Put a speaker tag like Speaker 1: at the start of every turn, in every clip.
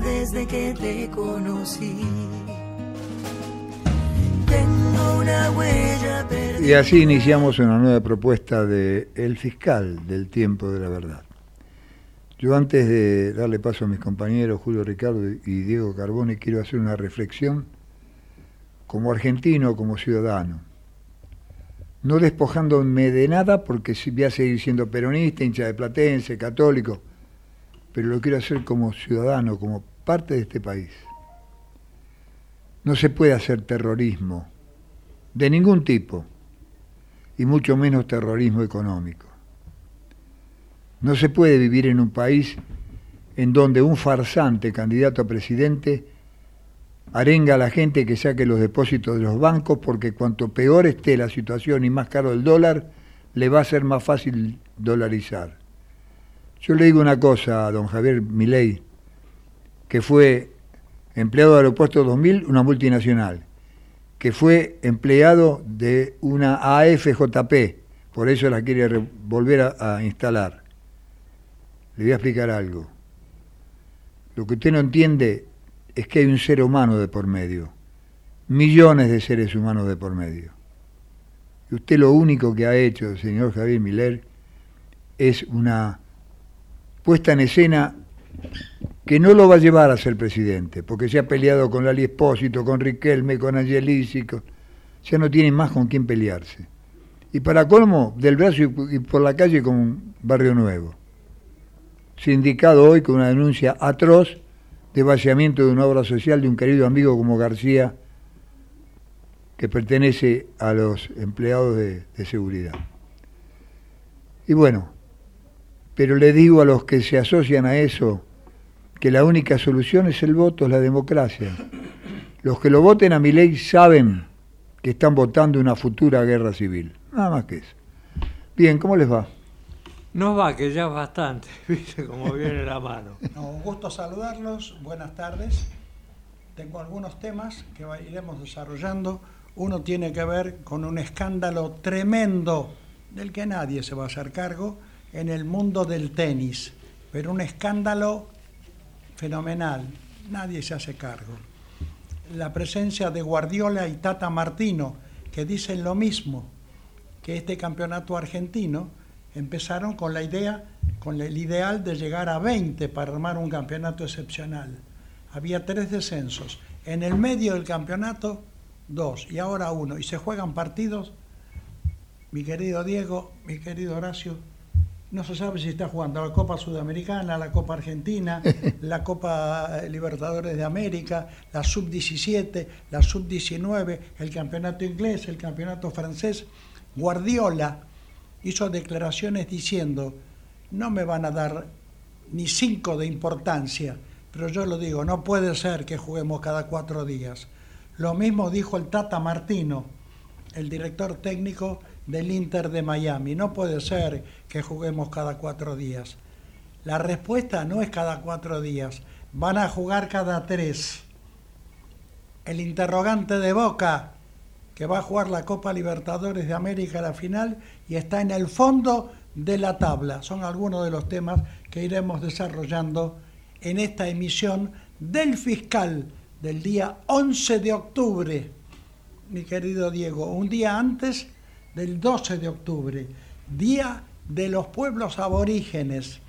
Speaker 1: desde que te conocí. Tengo una huella perdida.
Speaker 2: Y así iniciamos una nueva propuesta de El Fiscal del Tiempo de la Verdad. Yo antes de darle paso a mis compañeros Julio Ricardo y Diego Carbone, quiero hacer una reflexión como argentino, como ciudadano. No despojándome de nada porque voy a seguir siendo peronista, hincha de platense, católico, pero lo quiero hacer como ciudadano, como parte de este país. No se puede hacer terrorismo de ningún tipo, y mucho menos terrorismo económico. No se puede vivir en un país en donde un farsante candidato a presidente arenga a la gente que saque los depósitos de los bancos porque cuanto peor esté la situación y más caro el dólar, le va a ser más fácil dolarizar. Yo le digo una cosa a don Javier Milei, que fue empleado de Aeropuerto 2000, una multinacional, que fue empleado de una AFJP, por eso la quiere re- volver a, a instalar. Le voy a explicar algo. Lo que usted no entiende es que hay un ser humano de por medio, millones de seres humanos de por medio. Y usted lo único que ha hecho, señor Javier Miller, es una puesta en escena que no lo va a llevar a ser presidente, porque se ha peleado con Lali Espósito, con Riquelme, con Angelici, ya no tiene más con quién pelearse. Y para colmo, del brazo y por la calle con Barrio Nuevo. Sindicado hoy con una denuncia atroz de vaciamiento de una obra social de un querido amigo como García, que pertenece a los empleados de seguridad. Y bueno, pero le digo a los que se asocian a eso que la única solución es el voto, es la democracia. Los que lo voten a mi ley saben que están votando una futura guerra civil. Nada más que eso. Bien, ¿cómo les va?
Speaker 3: Nos va, que ya es bastante, viste cómo viene la mano.
Speaker 4: No, un gusto saludarlos, buenas tardes. Tengo algunos temas que iremos desarrollando. Uno tiene que ver con un escándalo tremendo del que nadie se va a hacer cargo en el mundo del tenis, pero un escándalo fenomenal, nadie se hace cargo. La presencia de Guardiola y Tata Martino, que dicen lo mismo, que este campeonato argentino empezaron con la idea, con el ideal de llegar a 20 para armar un campeonato excepcional. Había tres descensos. En el medio del campeonato, dos, y ahora uno. Y se juegan partidos, mi querido Diego, mi querido Horacio, no se sabe si está jugando la Copa Sudamericana, la Copa Argentina, la Copa eh, Libertadores de América, la Sub-17, la Sub-19, el campeonato inglés, el campeonato francés. Guardiola hizo declaraciones diciendo, no me van a dar ni cinco de importancia, pero yo lo digo, no puede ser que juguemos cada cuatro días. Lo mismo dijo el Tata Martino, el director técnico del Inter de Miami. No puede ser que juguemos cada cuatro días. La respuesta no es cada cuatro días, van a jugar cada tres. El interrogante de Boca, que va a jugar la Copa Libertadores de América a la final y está en el fondo de la tabla. Son algunos de los temas que iremos desarrollando en esta emisión del fiscal del día 11 de octubre, mi querido Diego, un día antes del 12 de octubre, Día de los Pueblos Aborígenes.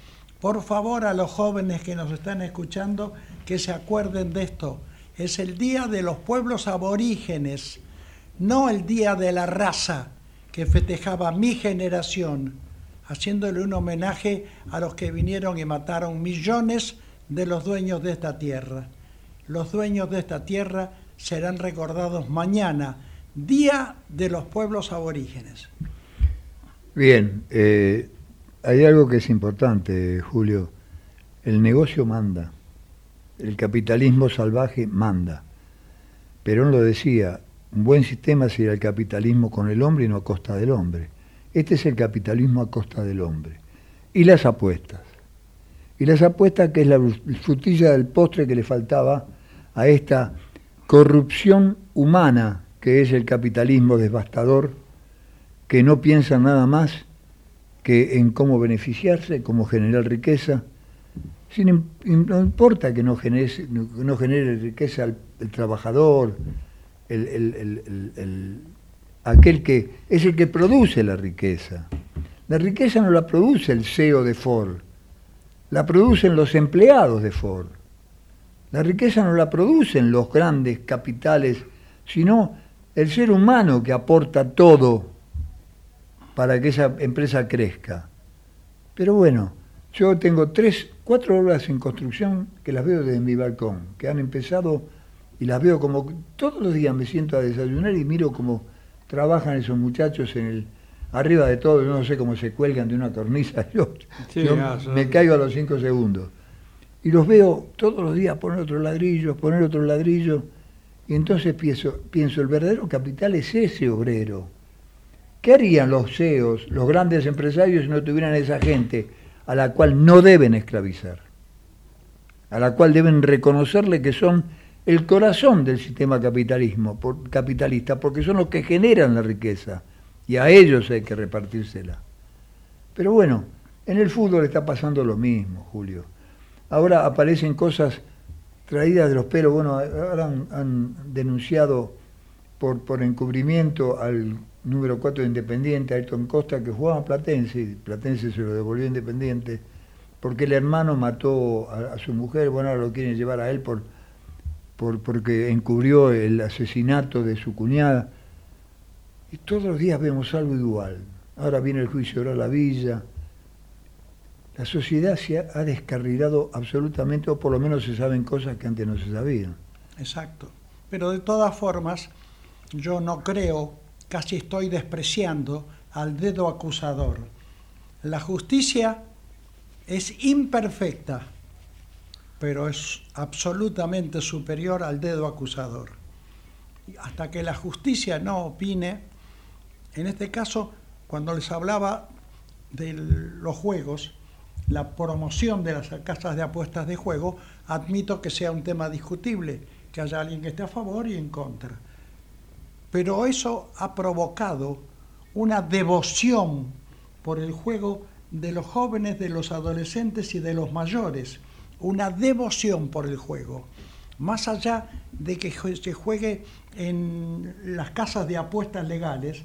Speaker 4: Por favor, a los jóvenes que nos están escuchando, que se acuerden de esto. Es el Día de los Pueblos Aborígenes, no el Día de la Raza que festejaba mi generación, haciéndole un homenaje a los que vinieron y mataron millones de los dueños de esta tierra. Los dueños de esta tierra serán recordados mañana, Día de los Pueblos Aborígenes.
Speaker 2: Bien, eh, hay algo que es importante, Julio. El negocio manda. el capitalismo salvaje manda. Perón lo decía, un buen sistema sería el capitalismo con el hombre y no a costa del hombre. Este es el capitalismo a costa del hombre. Y las apuestas. Y las apuestas que es la frutilla del postre que le faltaba a esta corrupción humana que es el capitalismo devastador, que no piensa nada más que en cómo beneficiarse, cómo generar riqueza, sin, no importa que no genere, no genere riqueza el, trabajador, el, aquel que es el que produce la riqueza. La riqueza no la produce el CEO de Ford, la producen los empleados de Ford. La riqueza no la producen los grandes capitales, sino el ser humano que aporta todo para que esa empresa crezca. Pero bueno, yo tengo tres, cuatro obras en construcción que las veo desde mi balcón, que han empezado y las veo como todos los días me siento a desayunar y miro cómo trabajan esos muchachos en el arriba de todo, yo no sé cómo se cuelgan de una cornisa, yo, me caigo a los cinco segundos. Y los veo todos los días poner otro ladrillo, poner otro ladrillo, y entonces pienso, pienso, el verdadero capital es ese obrero. ¿Qué harían los CEOs, los grandes empresarios, si no tuvieran esa gente a la cual no deben esclavizar? A la cual deben reconocerle que son el corazón del sistema capitalismo, capitalista, porque son los que generan la riqueza y a ellos hay que repartírsela. Pero bueno, en el fútbol está pasando lo mismo, Julio. Ahora aparecen cosas traídas de los pelos. Bueno, ahora han, denunciado por, por encubrimiento al número 4 de Independiente, Ayrton Costa, que jugaba a Platense, y Platense se lo devolvió a Independiente, porque el hermano mató a, su mujer, bueno, ahora lo quieren llevar a él por, por, porque encubrió el asesinato de su cuñada. Y todos los días vemos algo igual. Ahora viene el juicio de la villa. La sociedad se ha descarrilado absolutamente, o por lo menos se saben cosas que antes no se sabían.
Speaker 4: Exacto. Pero de todas formas, yo no creo, casi estoy despreciando al dedo acusador. La justicia es imperfecta, pero es absolutamente superior al dedo acusador. Hasta que la justicia no opine, en este caso, cuando les hablaba de los juegos, la promoción de las casas de apuestas de juego, admito que sea un tema discutible, que haya alguien que esté a favor y en contra. Pero eso ha provocado una devoción por el juego de los jóvenes, de los adolescentes y de los mayores, una devoción por el juego. Más allá de que se juegue en las casas de apuestas legales,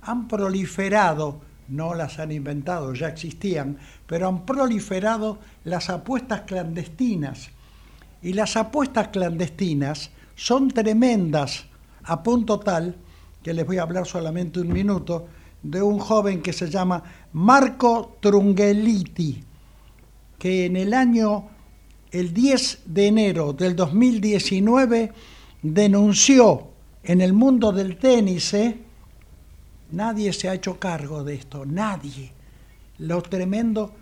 Speaker 4: han proliferado, no las han inventado, ya existían, pero han proliferado las apuestas clandestinas. Y las apuestas clandestinas son tremendas, a punto tal que les voy a hablar solamente un minuto de un joven que se llama Marco Trungeliti, que en el año, el 10 de enero del 2019, denunció en el mundo del tenis, ¿eh? Nadie se ha hecho cargo de esto, nadie. Lo tremendo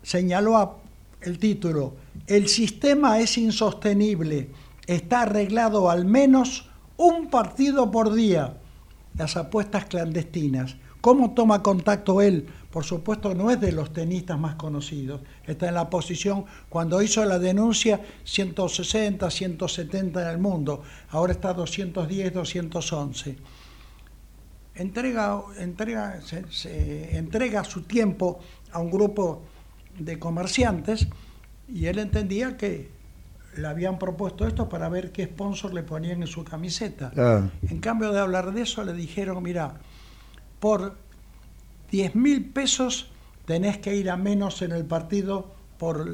Speaker 4: señaló el título, el sistema es insostenible, está arreglado al menos un partido por día. Las apuestas clandestinas. ¿Cómo toma contacto él? Por supuesto no es de los tenistas más conocidos. Está en la posición, cuando hizo la denuncia, 160, 170 en el mundo. Ahora está 210, 211 entrega, entrega, se, entrega su tiempo a un grupo de comerciantes y él entendía que le habían propuesto esto para ver qué sponsor le ponían en su camiseta. Ah. En cambio de hablar de eso, le dijeron, mira, por 10 mil pesos tenés que ir a menos en el partido por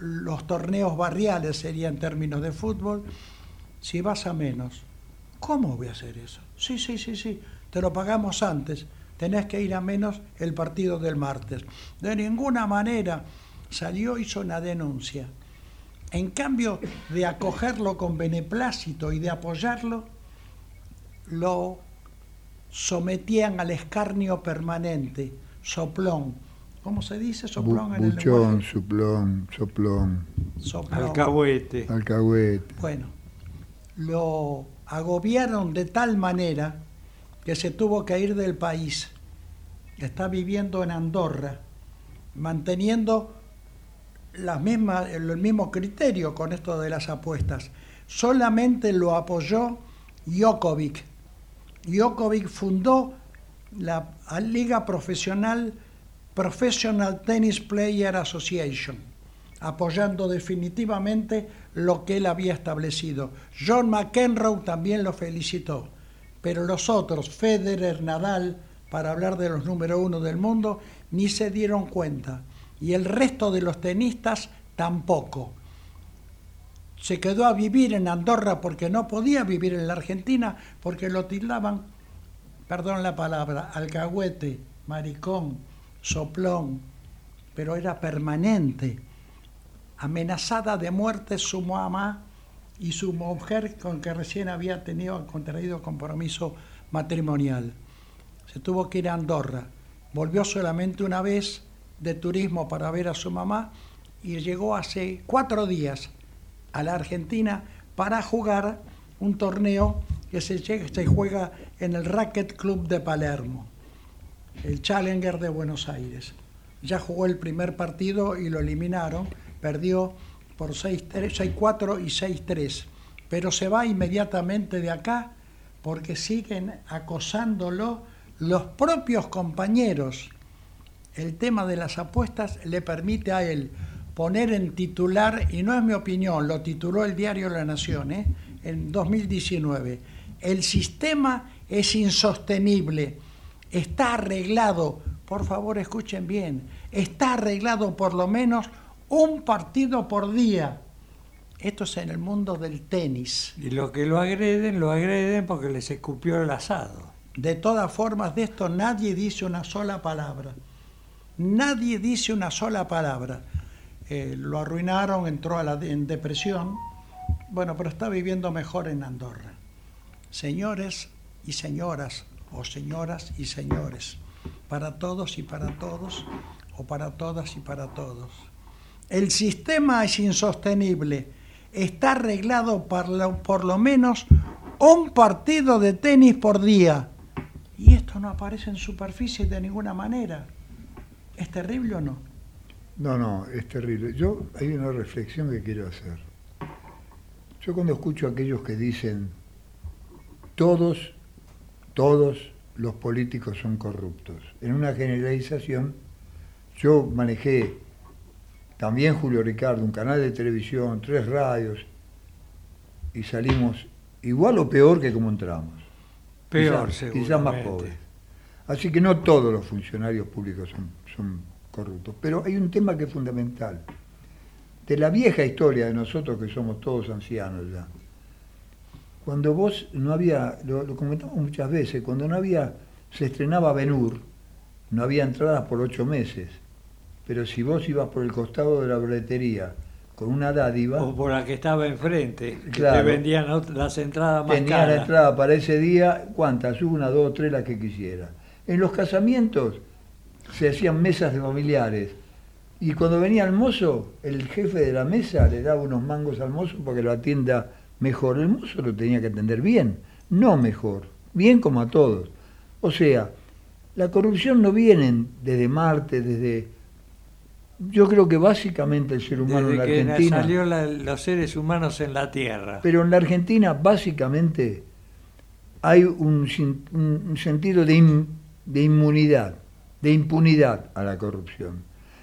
Speaker 4: los torneos barriales, sería en términos de fútbol, si vas a menos. ¿Cómo voy a hacer eso? Sí, sí, sí, sí, te lo pagamos antes, tenés que ir a menos el partido del martes. De ninguna manera salió, hizo una denuncia. En cambio de acogerlo con beneplácito y de apoyarlo, lo sometían al escarnio permanente, soplón, ¿cómo se dice soplón
Speaker 2: Bu-
Speaker 4: en el
Speaker 2: buchón,
Speaker 4: lenguaje?
Speaker 2: suplón, soplón,
Speaker 4: Soplón.
Speaker 3: Alcahuete.
Speaker 2: alcahuete.
Speaker 4: Bueno, lo agobiaron de tal manera que se tuvo que ir del país. Está viviendo en Andorra, manteniendo el mismo criterio con esto de las apuestas. Solamente lo apoyó Jokovic. Jokovic fundó la Liga Profesional Professional Tennis Player Association, apoyando definitivamente lo que él había establecido. John McEnroe también lo felicitó, pero los otros, Federer, Nadal, para hablar de los número uno del mundo, ni se dieron cuenta. Y el resto de los tenistas tampoco. Se quedó a vivir en Andorra porque no podía vivir en la Argentina porque lo tildaban, perdón la palabra, alcahuete, maricón, soplón, pero era permanente. Amenazada de muerte su mamá y su mujer con que recién había tenido contraído compromiso matrimonial. Se tuvo que ir a Andorra. Volvió solamente una vez de turismo para ver a su mamá y llegó hace cuatro días a la Argentina para jugar un torneo que se, juega en el Racket Club de Palermo, el Challenger de Buenos Aires. Ya jugó el primer partido y lo eliminaron, perdió por 6-3, 6-4 y 6-3, pero se va inmediatamente de acá porque siguen acosándolo los propios compañeros. El tema de las apuestas le permite a él poner en titular, y no es mi opinión, lo tituló el diario La Nación ¿eh? en 2019, el sistema es insostenible, está arreglado, por favor escuchen bien, está arreglado por lo menos un partido por día. Esto es en el mundo del tenis.
Speaker 3: Y los que lo agreden, lo agreden porque les escupió el asado.
Speaker 4: De todas formas, de esto nadie dice una sola palabra. Nadie dice una sola palabra. Eh, lo arruinaron, entró a la en depresión. Bueno, pero está viviendo mejor en Andorra. Señores y señoras, o señoras y señores, para todos y para todos, o para todas y para todos. El sistema es insostenible. Está arreglado por lo, por lo menos un partido de tenis por día. Y esto no aparece en superficie de ninguna manera. ¿Es terrible o no?
Speaker 2: No, no, es terrible. Yo hay una reflexión que quiero hacer. Yo cuando escucho a aquellos que dicen todos, todos los políticos son corruptos, en una generalización, yo manejé también Julio Ricardo, un canal de televisión, tres radios, y salimos igual o peor que como entramos.
Speaker 3: Peor,
Speaker 2: Quizás- quizás más pobres. Así que no todos los funcionarios públicos son, son corruptos. Pero hay un tema que es fundamental. De la vieja historia de nosotros que somos todos ancianos ya. Cuando vos no había, lo, lo comentamos muchas veces, cuando no había, se estrenaba Benur, no había entradas por ocho meses. Pero si vos ibas por el costado de la boletería con una dádiva,
Speaker 3: O por la que estaba enfrente, que
Speaker 2: Claro.
Speaker 3: te vendían las entradas más
Speaker 2: tenía la
Speaker 3: caras.
Speaker 2: entrada para ese día, ¿cuántas? Una, dos, tres, las que quisiera. En los casamientos se hacían mesas de familiares. Y cuando venía el mozo, el jefe de la mesa le daba unos mangos al mozo para que lo atienda mejor. El mozo lo tenía que atender bien, no mejor, bien como a todos. O sea, la corrupción no viene desde Marte, desde... Yo creo que básicamente el ser humano en la
Speaker 3: que
Speaker 2: Argentina...
Speaker 3: salió la- los seres humanos en la Tierra.
Speaker 2: Pero en la Argentina básicamente hay un, sin- un- un sentido de, in- de inmunidad, de impunidad a la corrupción.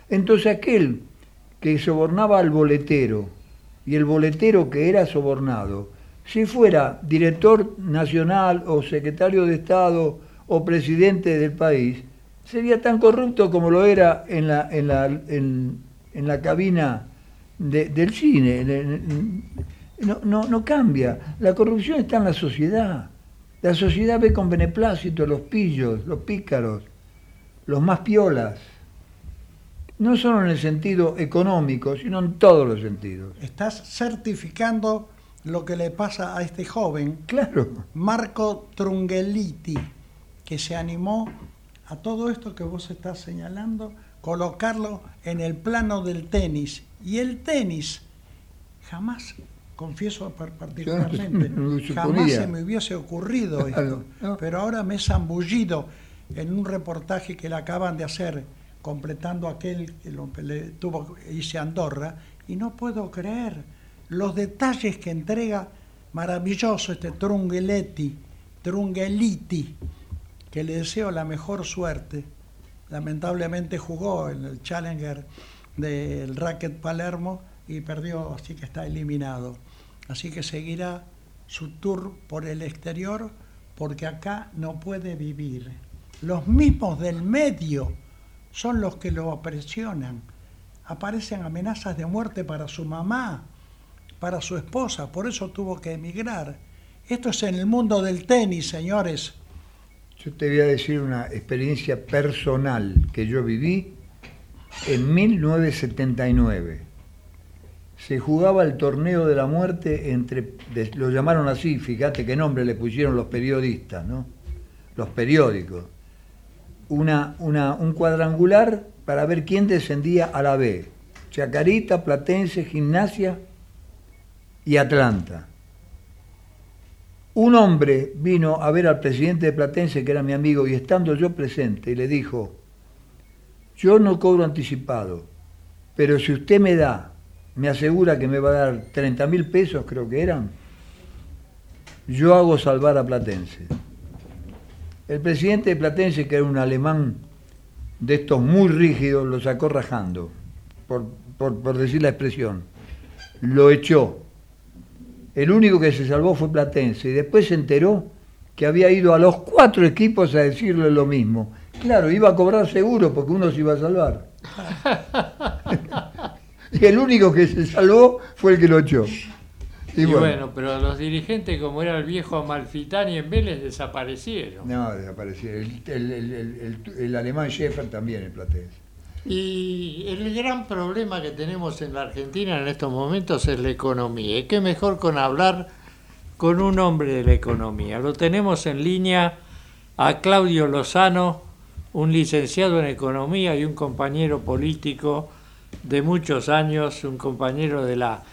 Speaker 2: Entonces aquel que sobornaba al boletero y el boletero que era sobornado, si fuera director nacional o secretario de Estado o presidente del país, sería tan corrupto como lo era en la, en la, en, en la cabina de- del cine. No, no, no cambia. La corrupción está en la sociedad. La sociedad ve con beneplácito los pillos, los pícaros, los más piolas. No solo en el sentido económico, sino en todos los sentidos.
Speaker 4: Estás certificando lo que le pasa a este joven,
Speaker 2: Claro.
Speaker 4: Marco Trungeliti, que se animó a todo esto que vos estás señalando, colocarlo en el plano del tenis. Y el tenis, jamás, confieso particularmente, jamás se me hubiese ocurrido esto. Pero ahora me he zambullido en un reportaje que le acaban de hacer, completando aquel que le tuvo, hice Andorra, y no puedo creer los detalles que entrega maravilloso este Trungeletti, Trungeliti, que le deseo la mejor suerte. Lamentablemente jugó en el Challenger del Racket Palermo y perdió, así que está eliminado. Así que seguirá su tour por el exterior porque acá no puede vivir. Los mismos del medio son los que lo presionan. Aparecen amenazas de muerte para su mamá, para su esposa, por eso tuvo que emigrar. Esto es en el mundo del tenis, señores.
Speaker 2: Yo te voy a decir una experiencia personal que yo viví en 1979. Se jugaba el torneo de la muerte entre, lo llamaron así, fíjate qué nombre le pusieron los periodistas, ¿no? Los periódicos. Una, una, un cuadrangular para ver quién descendía a la B. Chacarita, Platense, Gimnasia y Atlanta un hombre vino a ver al presidente de Platense, que era mi amigo, y estando yo presente, le dijo, yo no cobro anticipado, pero si usted me da, me asegura que me va a dar 30 mil pesos, creo que eran, yo hago salvar a Platense. El presidente de Platense, que era un alemán de estos muy rígidos, lo sacó rajando, por, por decir la expresión. Lo echó el único que se salvó fue Platense y después se enteró que había ido a los cuatro equipos a decirle lo mismo. Claro, iba a cobrar seguro porque uno se iba a salvar. y el único que se salvó fue el que lo echó.
Speaker 3: Y, bueno. pero los dirigentes, como era el viejo Amalfitani en Vélez, desaparecieron.
Speaker 2: No, desaparecieron. El, alemán Schäfer también en Platense.
Speaker 3: Y el gran problema que tenemos en la Argentina en estos momentos es la economía. ¿Y qué mejor con hablar con un hombre de la economía? Lo tenemos en línea a Claudio Lozano, un licenciado en economía y un compañero político de muchos años, un compañero de la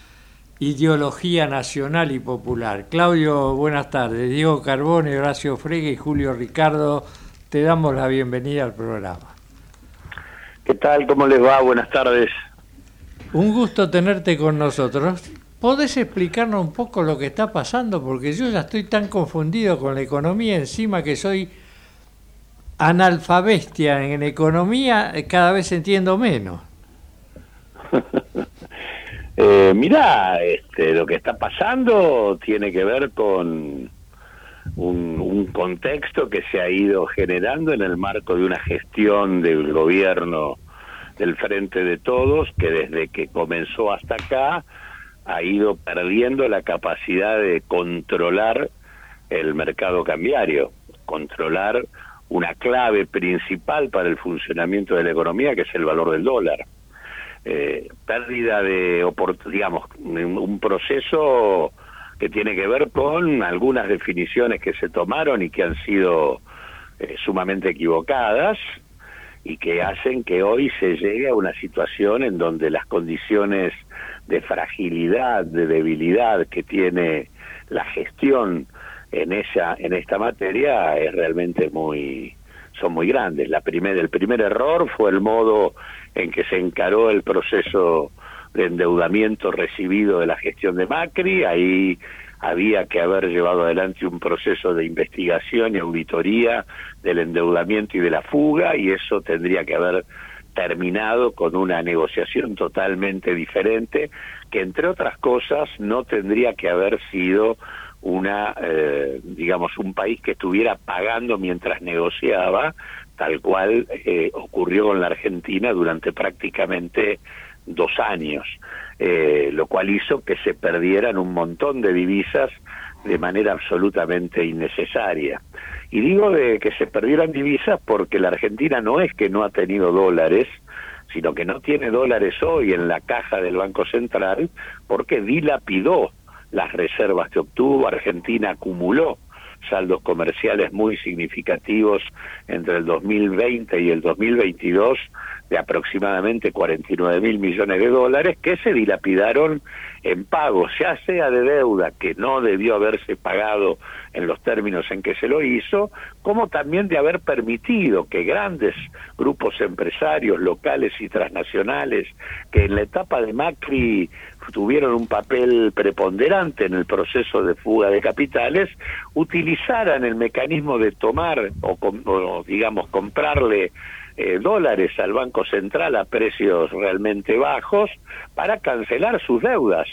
Speaker 3: ideología nacional y popular. Claudio, buenas tardes. Diego Carbone, Horacio Frega y Julio Ricardo, te damos la bienvenida al programa.
Speaker 5: ¿Qué tal? ¿Cómo les va? Buenas tardes.
Speaker 3: Un gusto tenerte con nosotros. ¿Podés explicarnos un poco lo que está pasando? Porque yo ya estoy tan confundido con la economía encima que soy analfabestia en economía, cada vez entiendo menos.
Speaker 5: eh, mirá, este, lo que está pasando tiene que ver con un, contexto que se ha ido generando en el marco de una gestión del gobierno del Frente de Todos, que desde que comenzó hasta acá ha ido perdiendo la capacidad de controlar el mercado cambiario, controlar una clave principal para el funcionamiento de la economía, que es el valor del dólar. Eh, pérdida de, digamos, un proceso que tiene que ver con algunas definiciones que se tomaron y que han sido eh, sumamente equivocadas y que hacen que hoy se llegue a una situación en donde las condiciones de fragilidad, de debilidad que tiene la gestión en esa en esta materia es realmente muy son muy grandes. La primer, el primer error fue el modo en que se encaró el proceso de endeudamiento recibido de la gestión de Macri, ahí había que haber llevado adelante un proceso de investigación y auditoría del endeudamiento y de la fuga y eso tendría que haber terminado con una negociación totalmente diferente que entre otras cosas no tendría que haber sido una eh, digamos un país que estuviera pagando mientras negociaba tal cual eh, ocurrió con la Argentina durante prácticamente dos años, eh, lo cual hizo que se perdieran un montón de divisas de manera absolutamente innecesaria. Y digo de que se perdieran divisas porque la Argentina no es que no ha tenido dólares, sino que no tiene dólares hoy en la caja del Banco Central porque dilapidó las reservas que obtuvo, Argentina acumuló saldos comerciales muy significativos entre el 2020 y el 2022 de aproximadamente 49 mil millones de dólares que se dilapidaron en pagos, ya sea de deuda que no debió haberse pagado en los términos en que se lo hizo, como también de haber permitido que grandes grupos empresarios locales y transnacionales que en la etapa de Macri tuvieron un papel preponderante en el proceso de fuga de capitales, utilizaran el mecanismo de tomar o, digamos comprarle eh, dólares al Banco Central a precios realmente bajos para cancelar sus deudas.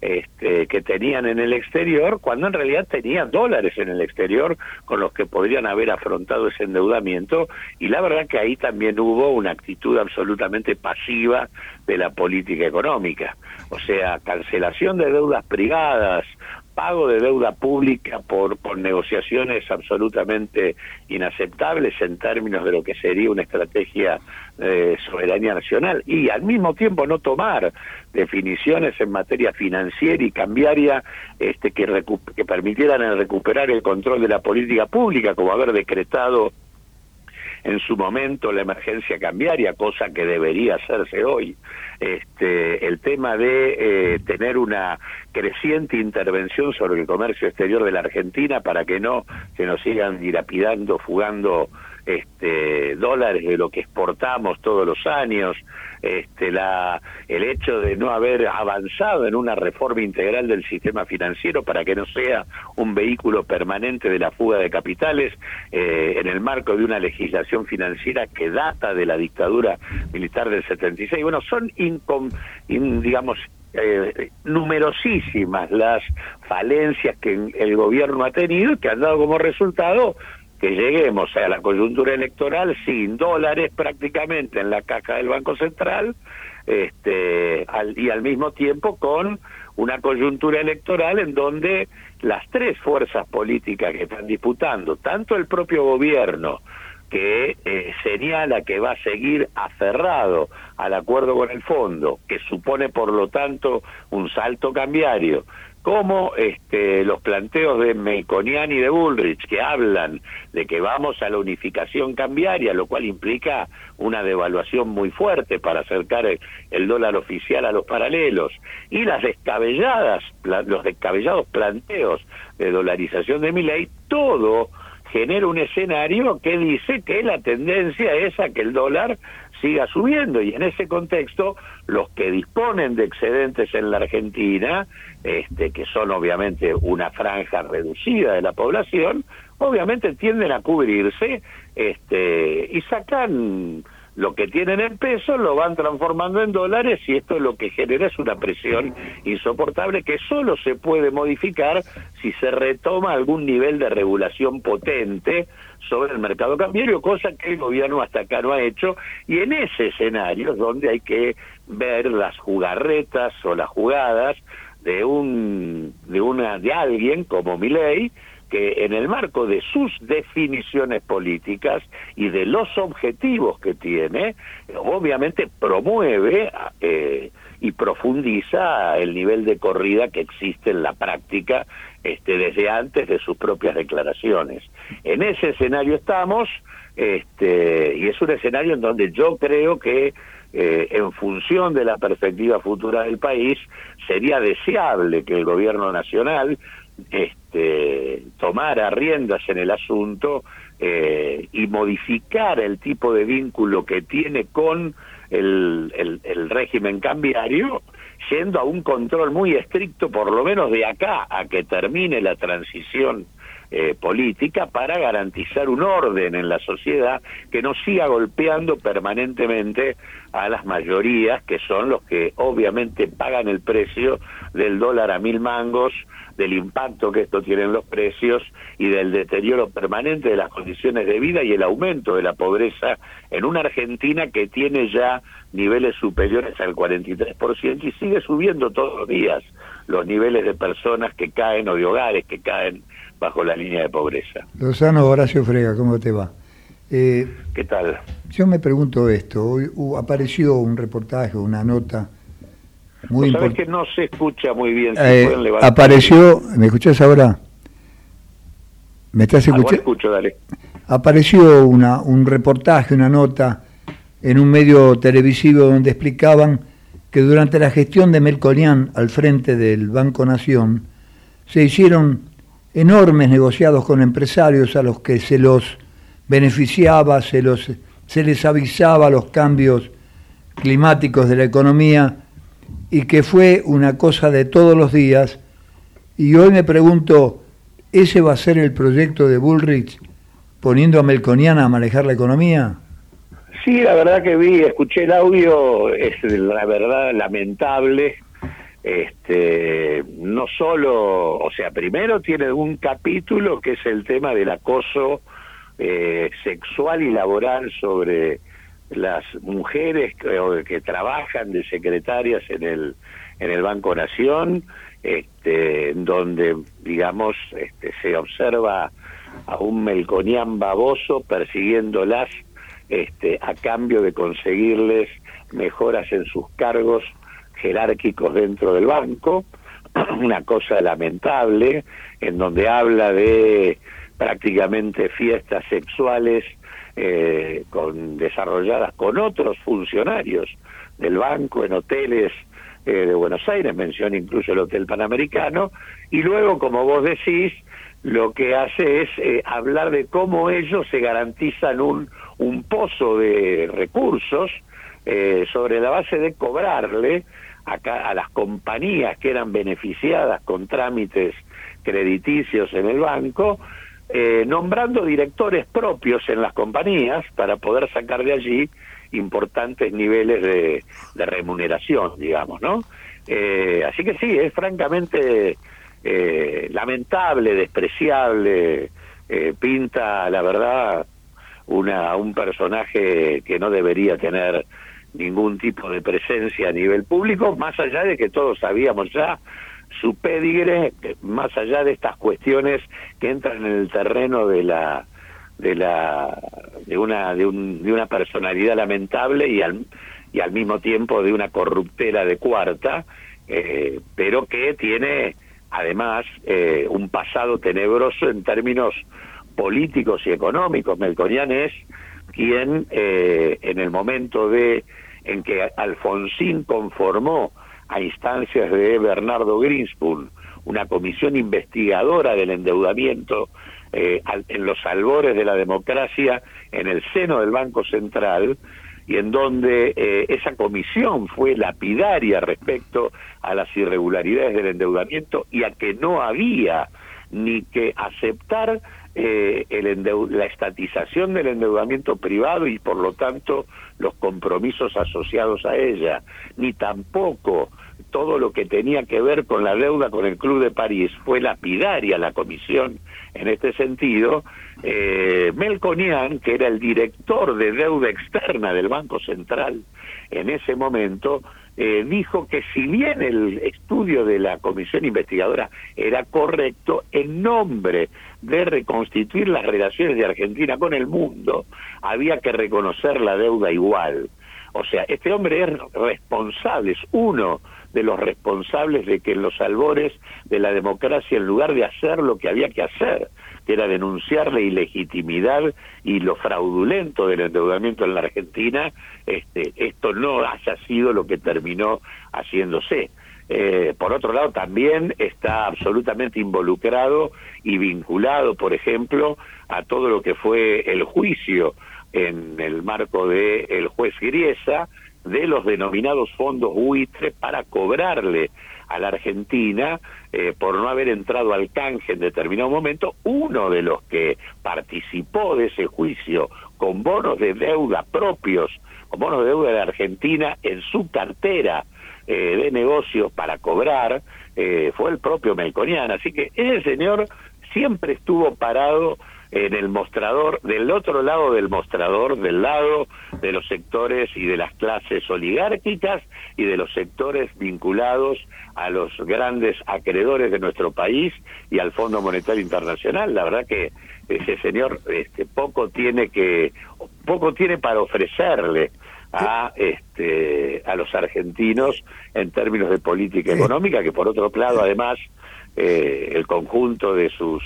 Speaker 5: Este, que tenían en el exterior, cuando en realidad tenían dólares en el exterior con los que podrían haber afrontado ese endeudamiento, y la verdad que ahí también hubo una actitud absolutamente pasiva de la política económica, o sea, cancelación de deudas privadas, pago de deuda pública por, por negociaciones absolutamente inaceptables en términos de lo que sería una estrategia de soberanía nacional y al mismo tiempo no tomar definiciones en materia financiera y cambiaria este, que, que permitieran recuperar el control de la política pública, como haber decretado en su momento la emergencia cambiaria, cosa que debería hacerse hoy. Este, el tema de eh, tener una creciente intervención sobre el comercio exterior de la Argentina para que no se nos sigan dilapidando, fugando este, dólares de lo que exportamos todos los años, este, la, el hecho de no haber avanzado en una reforma integral del sistema financiero para que no sea un vehículo permanente de la fuga de capitales eh, en el marco de una legislación financiera que data de la dictadura militar del 76. Bueno, son, digamos, eh, numerosísimas las falencias que el gobierno ha tenido y que han dado como resultado que lleguemos a la coyuntura electoral sin dólares prácticamente en la caja del Banco Central este, y al mismo tiempo con una coyuntura electoral en donde las tres fuerzas políticas que están disputando, tanto el propio gobierno, que eh, sería la que va a seguir aferrado al acuerdo con el fondo, que supone por lo tanto un salto cambiario, como este, los planteos de Melconian y de Bullrich, que hablan de que vamos a la unificación cambiaria, lo cual implica una devaluación muy fuerte para acercar el, dólar oficial a los paralelos, y las descabelladas, los descabellados planteos de dolarización de mi ley, todo genera un escenario que dice que la tendencia es a que el dólar siga subiendo. Y en ese contexto los que disponen de excedentes en la Argentina, este, que son obviamente una franja reducida de la población, obviamente tienden a cubrirse este, y sacan lo que tienen en pesos lo van transformando en dólares y esto lo que genera es una presión insoportable que solo se puede modificar si se retoma algún nivel de regulación potente sobre el mercado cambiario, cosa que el gobierno hasta acá no ha hecho, y en ese escenario es donde hay que ver las jugarretas o las jugadas de un de una de alguien como Milei que en el marco de sus definiciones políticas y de los objetivos que tiene, obviamente promueve eh, y profundiza el nivel de corrida que existe en la práctica este, desde antes de sus propias declaraciones. En ese escenario estamos, este, y es un escenario en donde yo creo que eh, en función de la perspectiva futura del país, sería deseable que el gobierno nacional este, tomara riendas en el asunto eh, y modificar el tipo de vínculo que tiene con el, el, régimen cambiario, yendo a un control muy estricto, por lo menos de acá a que termine la transición eh, política para garantizar un orden en la sociedad que no siga golpeando permanentemente a las mayorías, que son los que obviamente pagan el precio del dólar a mil mangos, del impacto que esto tiene en los precios y del deterioro permanente de las condiciones de vida y el aumento de la pobreza en una Argentina que tiene ya niveles superiores al 43% y sigue subiendo todos los días los niveles de personas que caen o de hogares que caen bajo la línea de pobreza.
Speaker 2: Lozano Horacio Frega, ¿cómo te va?
Speaker 5: Eh, ¿Qué tal?
Speaker 2: Yo me pregunto esto, hoy apareció un reportaje, una nota muy importante.
Speaker 5: que no se escucha muy bien.
Speaker 2: Eh, apareció, ¿me escuchás ahora? ¿Me estás escuchando?
Speaker 5: escucho, dale.
Speaker 2: Apareció una, un reportaje, una nota en un medio televisivo donde explicaban que durante la gestión de Melconian al frente del Banco Nación se hicieron enormes negociados con empresarios a los que se los beneficiaba, se, los, se les avisaba los cambios climáticos de la economía y que fue una cosa de todos los días. Y hoy me pregunto, ¿ese va a ser el proyecto de Bullrich poniendo a Melconian a manejar la economía?
Speaker 5: Sí, la verdad que vi, escuché el audio, es la verdad lamentable. Este, no solo, o sea, primero tiene un capítulo que es el tema del acoso eh, sexual y laboral sobre las mujeres que, trabajan de secretarias en el en el Banco Nación, este, donde digamos este, se observa a un melconian baboso persiguiéndolas este, a cambio de conseguirles mejoras en sus cargos jerárquicos dentro del banco, una cosa lamentable, en donde habla de prácticamente fiestas sexuales eh, con, desarrolladas con otros funcionarios del banco en hoteles eh, de Buenos Aires, menciona incluso el Hotel Panamericano, y luego, como vos decís, lo que hace es eh, hablar de cómo ellos se garantizan un, un pozo de recursos eh, sobre la base de cobrarle a, a las compañías que eran beneficiadas con trámites crediticios en el banco, eh, nombrando directores propios en las compañías para poder sacar de allí importantes niveles de, de remuneración, digamos, ¿no? Eh, así que sí, es francamente eh, lamentable, despreciable, eh, pinta, la verdad, una, un personaje que no debería tener ningún tipo de presencia a nivel público, más allá de que todos sabíamos ya su pedigre, más allá de estas cuestiones que entran en el terreno de la de la de una de, un, de una personalidad lamentable y al y al mismo tiempo de una corruptera de cuarta, eh, pero que tiene además eh, un pasado tenebroso en términos políticos y económicos. Melconian es quien eh, en el momento de en que Alfonsín conformó a instancias de Bernardo Greenspoon una comisión investigadora del endeudamiento eh, en los albores de la democracia en el seno del Banco Central y en donde eh, esa comisión fue lapidaria respecto a las irregularidades del endeudamiento y a que no había ni que aceptar eh, el la estatización del endeudamiento privado y por lo tanto los compromisos asociados a ella, ni tampoco todo lo que tenía que ver con la deuda con el Club de París. Fue lapidaria la comisión en este sentido. Eh, Melconian, que era el director de deuda externa del Banco Central en ese momento, eh, dijo que si bien el estudio de la comisión investigadora era correcto, en nombre de reconstituir las relaciones de Argentina con el mundo, había que reconocer la deuda igual. O sea, este hombre es responsable, es uno de los responsables de que en los albores de la democracia, en lugar de hacer lo que había que hacer, que era denunciar la ilegitimidad y lo fraudulento del endeudamiento en la Argentina, este, esto no haya sido lo que terminó haciéndose. Eh, por otro lado, también está absolutamente involucrado y vinculado, por ejemplo, a todo lo que fue el juicio en el marco de el juez Griesa, de los denominados fondos buitre para cobrarle a la Argentina eh, por no haber entrado al canje en determinado momento, uno de los que participó de ese juicio con bonos de deuda propios, con bonos de deuda de Argentina en su cartera eh, de negocios para cobrar, eh, fue el propio Melconian. Así que ese señor siempre estuvo parado en el mostrador, del otro lado del mostrador, del lado de los sectores y de las clases oligárquicas y de los sectores vinculados a los grandes acreedores de nuestro país y al Fondo Monetario Internacional. La verdad que ese señor este, poco tiene que poco tiene para ofrecerle a este a los argentinos en términos de política económica que por otro lado además eh, el conjunto de sus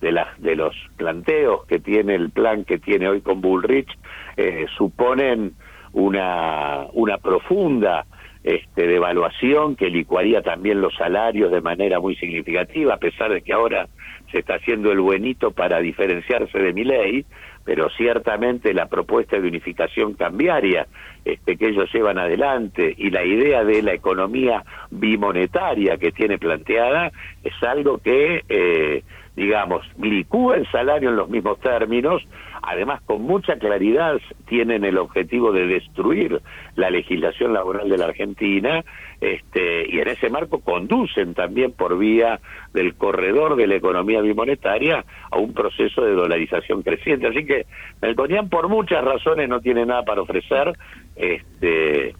Speaker 5: de, las, de los planteos que tiene el plan que tiene hoy con Bullrich eh, suponen una, una profunda este, devaluación que licuaría también los salarios de manera muy significativa, a pesar de que ahora se está haciendo el buenito para diferenciarse de mi ley, pero ciertamente la propuesta de unificación cambiaria este, que ellos llevan adelante y la idea de la economía bimonetaria que tiene planteada es algo que eh, digamos, licúa el salario en los mismos términos, además con mucha claridad tienen el objetivo de destruir la legislación laboral de la Argentina, este, y en ese marco conducen también por vía del corredor de la economía bimonetaria a un proceso de dolarización creciente. Así que Melconian por muchas razones no tiene nada para ofrecer este,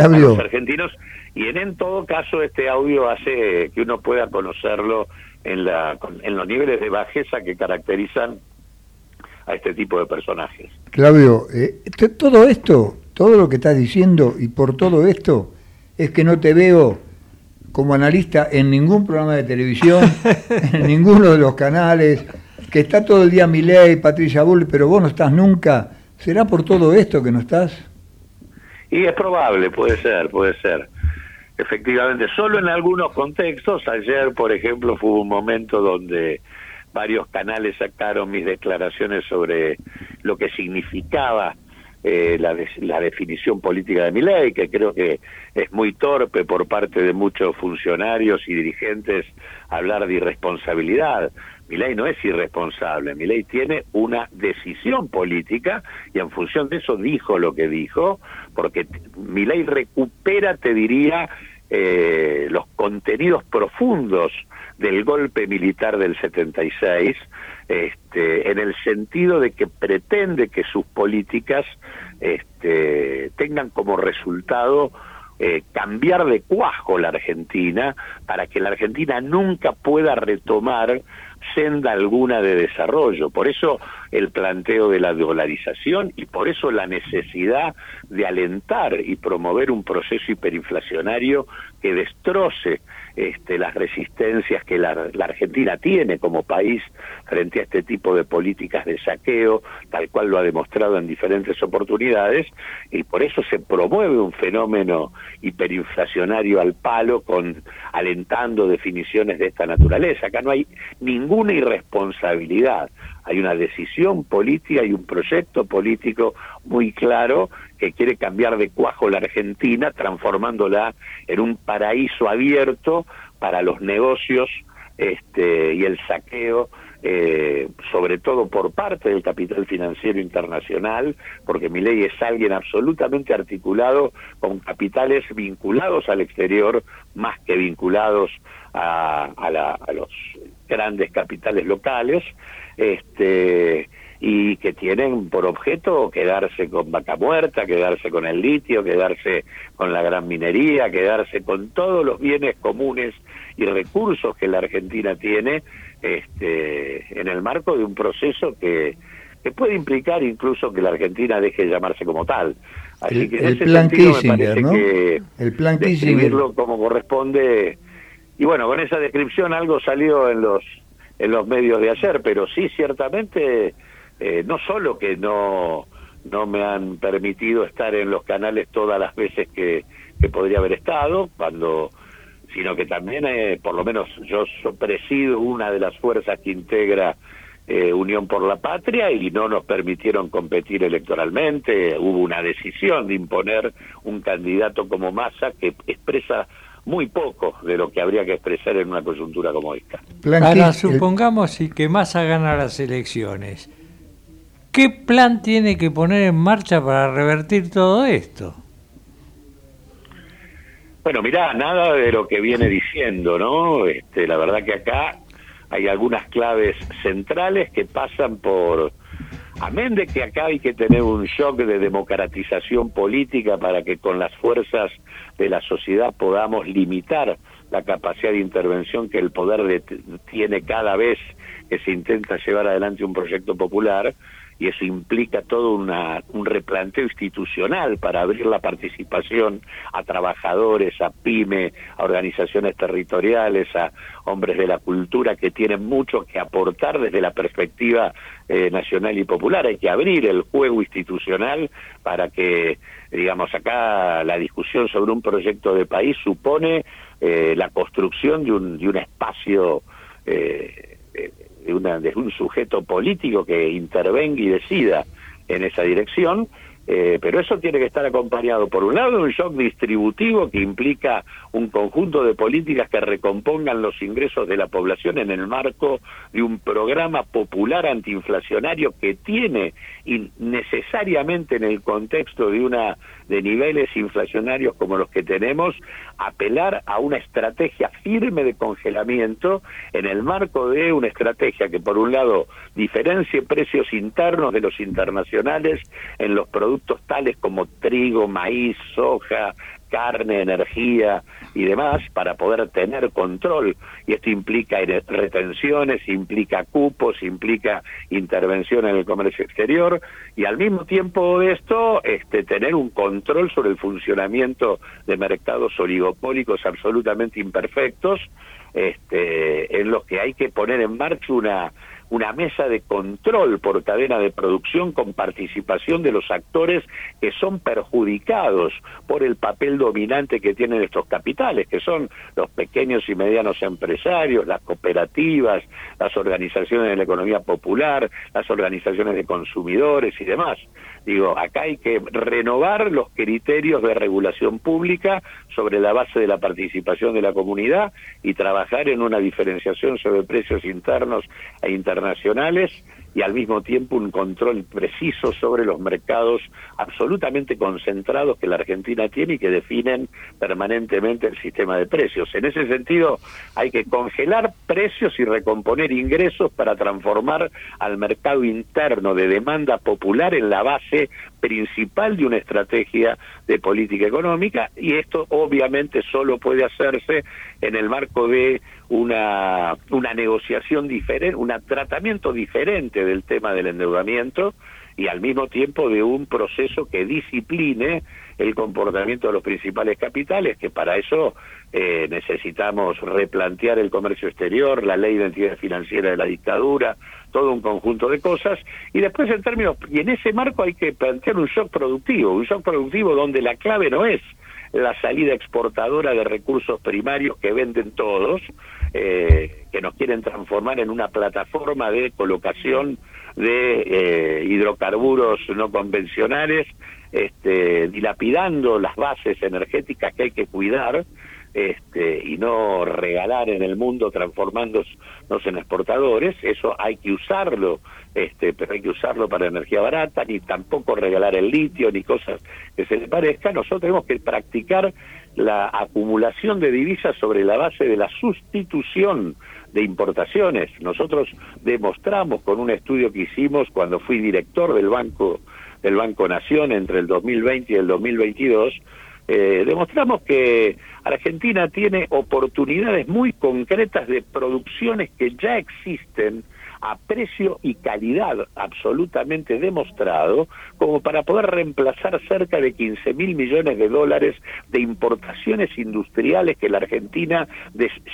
Speaker 5: a los argentinos, y en, en todo caso este audio hace que uno pueda conocerlo en, la, en los niveles de bajeza que caracterizan a este tipo de personajes.
Speaker 2: Claudio, eh, todo esto, todo lo que estás diciendo y por todo esto es que no te veo como analista en ningún programa de televisión, en ninguno de los canales, que está todo el día Milei, Patricia Bull, pero vos no estás nunca. ¿Será por todo esto que no estás?
Speaker 5: Y es probable, puede ser, puede ser. Efectivamente, solo en algunos contextos, ayer por ejemplo fue un momento donde varios canales sacaron mis declaraciones sobre lo que significaba eh, la, la, definición política de mi ley, que creo que es muy torpe por parte de muchos funcionarios y dirigentes hablar de irresponsabilidad. Mi ley no es irresponsable, mi ley tiene una decisión política y en función de eso dijo lo que dijo, porque mi ley recupera, te diría, eh, los contenidos profundos del golpe militar del 76, este, en el sentido de que pretende que sus políticas este, tengan como resultado eh, cambiar de cuajo la Argentina para que la Argentina nunca pueda retomar senda alguna de desarrollo. Por eso el planteo de la dolarización y por eso la necesidad de alentar y promover un proceso hiperinflacionario que destroce este, las resistencias que la, Argentina tiene como país frente a este tipo de políticas de saqueo, tal cual lo ha demostrado en diferentes oportunidades, y por eso se promueve un fenómeno hiperinflacionario al palo, con alentando definiciones de esta naturaleza. Acá no hay ninguna irresponsabilidad, hay una decisión política y un proyecto político muy claro que quiere cambiar de cuajo la Argentina, transformándola en un paraíso abierto para los negocios este, y el saqueo, eh, sobre todo por parte del capital financiero internacional, porque mi ley es alguien absolutamente articulado con capitales vinculados al exterior, más que vinculados a, a los grandes capitales locales. Este, y que tienen por objeto quedarse con vaca muerta, quedarse con el litio, quedarse con la gran minería, quedarse con todos los bienes comunes y recursos que la Argentina tiene este, en el marco de un proceso que, que puede implicar incluso que la Argentina deje de llamarse como tal.
Speaker 2: Así el, que en ese plan Kissinger, ¿no?
Speaker 5: que el plan describirlo como corresponde y bueno, con esa descripción algo salió en los en los medios de ayer, pero sí ciertamente eh, no solo que no, no me han permitido estar en los canales todas las veces que, que podría haber estado, cuando sino que también, eh, por lo menos yo presido una de las fuerzas que integra eh, Unión por la Patria y no nos permitieron competir electoralmente. Hubo una decisión de imponer un candidato como Massa que expresa muy poco de lo que habría que expresar en una coyuntura como esta.
Speaker 3: Ahora supongamos que Massa gana las elecciones. ¿Qué plan tiene que poner en marcha para revertir todo esto?
Speaker 5: Bueno, mirá, nada de lo que viene diciendo, ¿no? Este, la verdad que acá hay algunas claves centrales que pasan por, amén de que acá hay que tener un shock de democratización política para que con las fuerzas de la sociedad podamos limitar la capacidad de intervención que el poder tiene cada vez que se intenta llevar adelante un proyecto popular, y eso implica todo una, un replanteo institucional para abrir la participación a trabajadores, a pyme, a organizaciones territoriales, a hombres de la cultura que tienen mucho que aportar desde la perspectiva eh, nacional y popular. Hay que abrir el juego institucional para que, digamos, acá la discusión sobre un proyecto de país supone eh, la construcción de un, de un espacio eh, de, una, de un sujeto político que intervenga y decida en esa dirección eh, pero eso tiene que estar acompañado, por un lado, de un shock distributivo que implica un conjunto de políticas que recompongan los ingresos de la población en el marco de un programa popular antiinflacionario que tiene y necesariamente en el contexto de una de niveles inflacionarios como los que tenemos, apelar a una estrategia firme de congelamiento en el marco de una estrategia que por un lado diferencie precios internos de los internacionales en los productos tales como trigo, maíz, soja, carne, energía y demás para poder tener control. Y esto implica retenciones, implica cupos, implica intervención en el comercio exterior y al mismo tiempo de esto este, tener un control sobre el funcionamiento de mercados oligopólicos absolutamente imperfectos este, en los que hay que poner en marcha una una mesa de control por cadena de producción con participación de los actores que son perjudicados por el papel dominante que tienen estos capitales, que son los pequeños y medianos empresarios, las cooperativas, las organizaciones de la economía popular, las organizaciones de consumidores y demás. Digo, acá hay que renovar los criterios de regulación pública sobre la base de la participación de la comunidad y trabajar en una diferenciación sobre precios internos e internacionales y al mismo tiempo un control preciso sobre los mercados absolutamente concentrados que la Argentina tiene y que definen permanentemente el sistema de precios. En ese sentido, hay que congelar precios y recomponer ingresos para transformar al mercado interno de demanda popular en la base principal de una estrategia de política económica y esto obviamente solo puede hacerse en el marco de una, una negociación diferente, un tratamiento diferente del tema del endeudamiento y al mismo tiempo de un proceso que discipline el comportamiento de los principales capitales, que para eso eh, necesitamos replantear el comercio exterior, la ley de identidad financiera de la dictadura, todo un conjunto de cosas, y después en términos, y en ese marco hay que plantear un shock productivo, un shock productivo donde la clave no es la salida exportadora de recursos primarios que venden todos, eh, que nos quieren transformar en una plataforma de colocación de eh, hidrocarburos no convencionales, este, dilapidando las bases energéticas que hay que cuidar este, y no regalar en el mundo transformándonos en exportadores, eso hay que usarlo, este, pero hay que usarlo para energía barata, ni tampoco regalar el litio, ni cosas que se le parezcan, nosotros tenemos que practicar la acumulación de divisas sobre la base de la sustitución de importaciones. Nosotros demostramos con un estudio que hicimos cuando fui director del Banco del Banco Nación entre el 2020 y el 2022, eh, demostramos que Argentina tiene oportunidades muy concretas de producciones que ya existen a precio y calidad absolutamente demostrado como para poder reemplazar cerca de 15 mil millones de dólares de importaciones industriales que la Argentina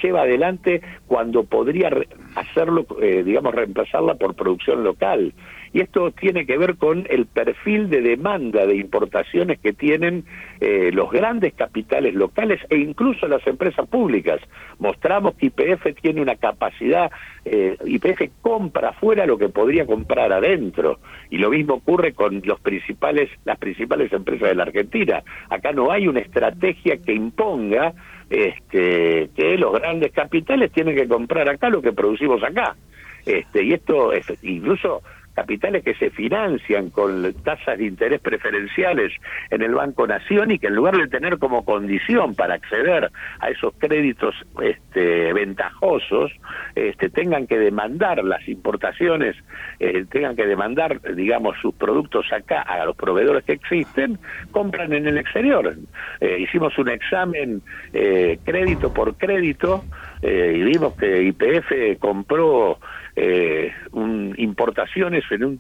Speaker 5: lleva adelante cuando podría hacerlo, eh, digamos, reemplazarla por producción local y esto tiene que ver con el perfil de demanda de importaciones que tienen eh, los grandes capitales locales e incluso las empresas públicas. Mostramos que IPF tiene una capacidad, eh, IPF compra afuera lo que podría comprar adentro y lo mismo ocurre con los principales, las principales empresas de la Argentina. Acá no hay una estrategia que imponga este, que los grandes capitales tienen que comprar acá lo que producimos acá. Este, y esto es, incluso capitales que se financian con tasas de interés preferenciales en el Banco Nación y que en lugar de tener como condición para acceder a esos créditos este, ventajosos, este, tengan que demandar las importaciones, eh, tengan que demandar, digamos, sus productos acá a los proveedores que existen, compran en el exterior. Eh, hicimos un examen eh, crédito por crédito y vimos que IPF compró eh, un, importaciones, en un,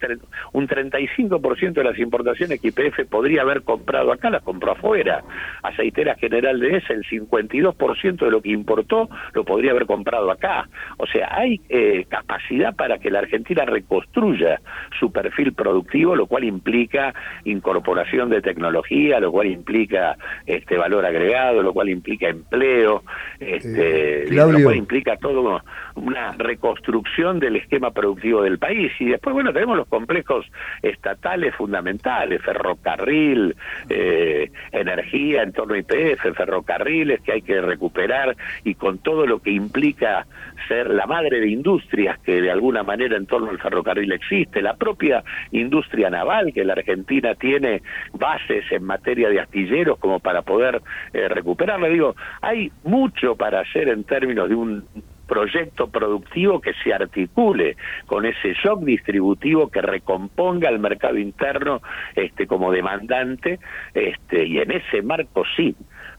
Speaker 5: un 35% de las importaciones que IPF podría haber comprado acá, las compró afuera. Aceitera General de esa, el 52% de lo que importó lo podría haber comprado acá. O sea, hay eh, capacidad para que la Argentina reconstruya su perfil productivo, lo cual implica incorporación de tecnología, lo cual implica este valor agregado, lo cual implica empleo, este, lo cual implica todo una reconstrucción del esquema productivo del país. Y después, bueno, tenemos los complejos estatales fundamentales, ferrocarril, eh, energía en torno a IPF, ferrocarriles que hay que recuperar y con todo lo que implica ser la madre de industrias que de alguna manera en torno al ferrocarril existe, la propia industria naval que la Argentina tiene bases en materia de astilleros como para poder eh, recuperarla. Digo, hay mucho para hacer en términos de un proyecto productivo que se articule con ese shock distributivo que recomponga el mercado interno este como demandante este y en ese marco sí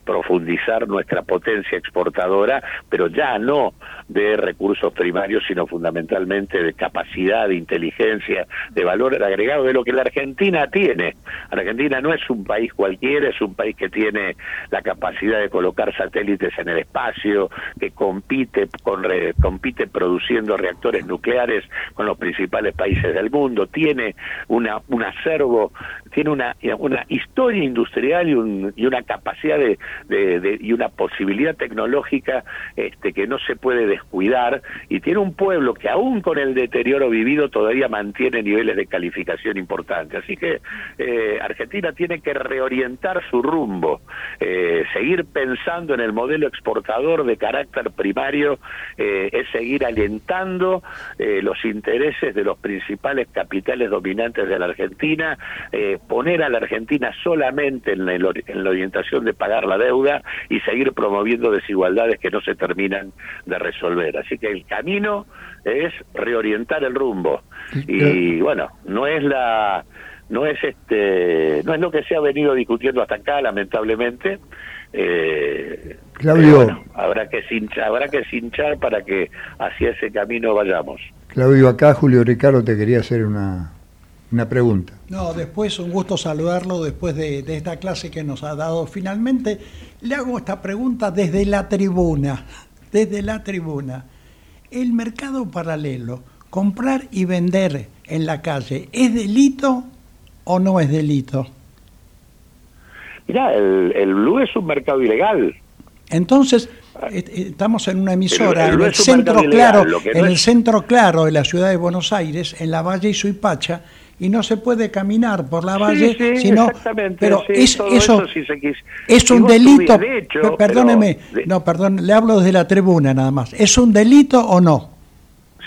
Speaker 5: profundizar nuestra potencia exportadora, pero ya no de recursos primarios, sino fundamentalmente de capacidad, de inteligencia, de valor agregado, de lo que la Argentina tiene. Argentina no es un país cualquiera, es un país que tiene la capacidad de colocar satélites en el espacio, que compite, con compite produciendo reactores nucleares con los principales países del mundo, tiene una, un acervo, tiene una, una historia industrial y, un, y una capacidad de, de, y una posibilidad tecnológica este, que no se puede descuidar y tiene un pueblo que aún con el deterioro vivido todavía mantiene niveles de calificación importantes. Así que eh, Argentina tiene que reorientar su rumbo, eh, seguir pensando en el modelo exportador de carácter primario, eh, es seguir alentando los intereses de los principales capitales dominantes de la Argentina, poner a la Argentina solamente en la orientación de pagar la deuda y seguir promoviendo desigualdades que no se terminan de resolver. Así que el camino es reorientar el rumbo. Y bueno, no es la no es este no es lo que se ha venido discutiendo hasta acá lamentablemente eh,
Speaker 2: Claudio
Speaker 5: habrá que cinchar habrá que cinchar para que hacia ese camino vayamos
Speaker 2: Claudio acá Julio Ricardo te quería hacer una una pregunta.
Speaker 4: No, después un gusto saludarlo después de, esta clase que nos ha dado. Finalmente, le hago esta pregunta desde la tribuna, desde la tribuna. El mercado paralelo, comprar y vender en la calle, ¿es delito o no es delito?
Speaker 5: Mira, el, el blue es un mercado ilegal.
Speaker 4: Entonces, estamos en una emisora en el centro claro, en el centro claro de la ciudad de Buenos Aires, en la Valle y Suipacha, y no se puede caminar por la valle, sino pero es, eso, es un delito, perdóneme, no, perdón, le hablo desde la tribuna nada más. ¿Es un delito o no?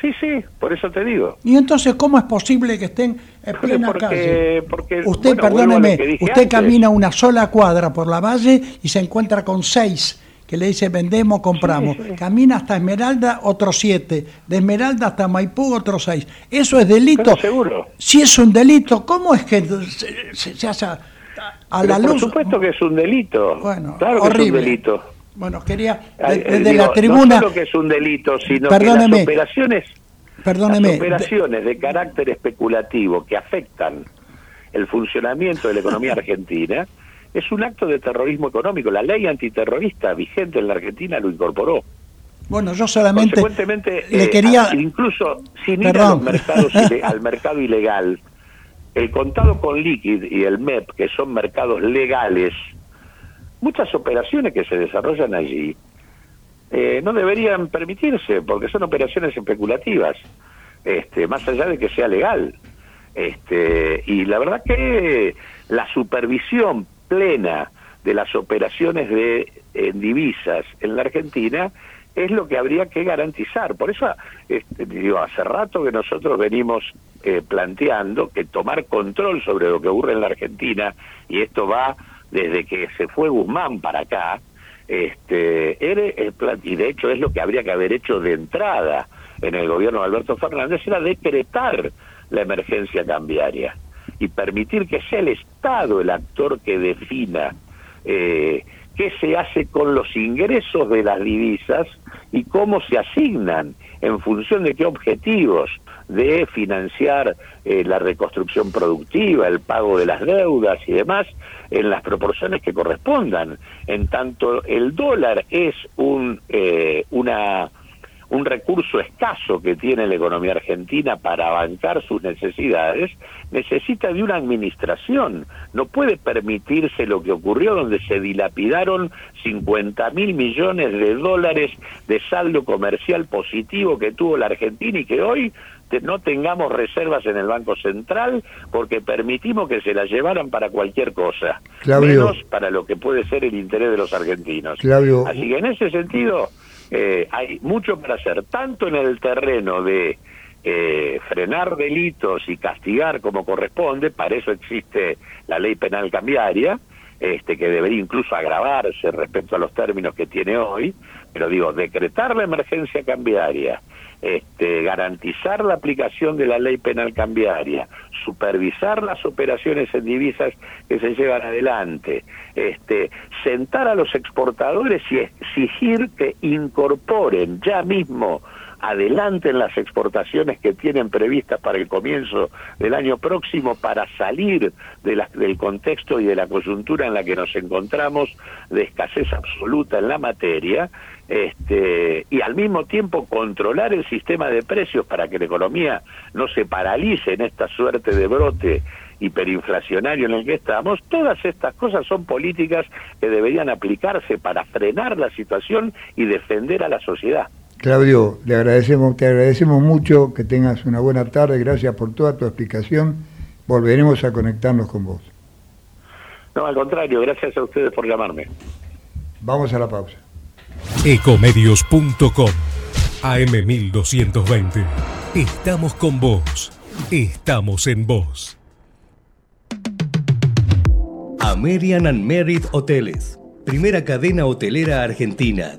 Speaker 5: Sí, sí, por eso te digo.
Speaker 4: Y entonces, ¿cómo es posible que estén en plena calle? usted, perdóneme, usted camina una sola cuadra por la valle y se encuentra con seis que le dice vendemos, compramos. Camina hasta Esmeralda, otros siete. De Esmeralda hasta Maipú, otros seis. ¿Eso es delito?
Speaker 5: seguro.
Speaker 4: Si es un delito, ¿cómo es que se, hace a la luz?
Speaker 5: Por supuesto que es un delito.
Speaker 4: Bueno,
Speaker 5: claro
Speaker 4: horrible.
Speaker 5: es un delito.
Speaker 4: Bueno, quería, desde la tribuna...
Speaker 5: No solo que es un delito, sino que las operaciones...
Speaker 4: Perdóneme.
Speaker 5: Las operaciones de carácter especulativo que afectan el funcionamiento de la economía argentina es un acto de terrorismo económico. La ley antiterrorista vigente en la Argentina lo incorporó.
Speaker 4: Bueno, yo solamente le
Speaker 5: eh,
Speaker 4: quería...
Speaker 5: incluso sin ir a los mercados al mercado ilegal, el contado con liquid y el MEP, que son mercados legales, muchas operaciones que se desarrollan allí eh, no deberían permitirse, porque son operaciones especulativas, este, más allá de que sea legal. Este, y la verdad que la supervisión plena de las operaciones de en divisas en la Argentina es lo que habría que garantizar. Por eso, este, digo, hace rato que nosotros venimos eh, planteando que tomar control sobre lo que ocurre en la Argentina, y esto va desde que se fue Guzmán para acá, este, y de hecho es lo que habría que haber hecho de entrada en el gobierno de Alberto Fernández, era decretar la emergencia cambiaria y permitir que sea el Estado el actor que defina eh, qué se hace con los ingresos de las divisas y cómo se asignan en función de qué objetivos de financiar eh, la reconstrucción productiva, el pago de las deudas y demás, en las proporciones que correspondan. En tanto, el dólar es un, eh, una un recurso escaso que tiene la economía argentina para bancar sus necesidades, necesita de una administración. No puede permitirse lo que ocurrió donde se dilapidaron 50 mil millones de dólares de saldo comercial positivo que tuvo la Argentina y que hoy no tengamos reservas en el Banco Central porque permitimos que se las llevaran para cualquier cosa, menos para lo que puede ser el interés de los argentinos. Así que en ese sentido eh, hay mucho para hacer, tanto en el terreno de eh, frenar delitos y castigar como corresponde, para eso existe la ley penal cambiaria, este, que debería incluso agravarse respecto a los términos que tiene hoy, pero digo, decretar la emergencia cambiaria, este, garantizar la aplicación de la ley penal cambiaria, supervisar las operaciones en divisas que se llevan adelante, este, sentar a los exportadores y exigir que incorporen ya mismo adelanten las exportaciones que tienen previstas para el comienzo del año próximo para salir de del contexto y de la coyuntura en la que nos encontramos de escasez absoluta en la materia este, y al mismo tiempo controlar el sistema de precios para que la economía no se paralice en esta suerte de brote hiperinflacionario en el que estamos, todas estas cosas son políticas que deberían aplicarse para frenar la situación y defender a la sociedad.
Speaker 2: Claudio, le agradecemos, te agradecemos mucho que tengas una buena tarde, gracias por toda tu explicación. Volveremos a conectarnos con vos.
Speaker 5: No, al contrario, gracias a ustedes por llamarme.
Speaker 2: Vamos a la pausa.
Speaker 6: Ecomedios.com AM1220. Estamos con vos. Estamos en vos. American and Merit Hoteles. Primera cadena hotelera argentina.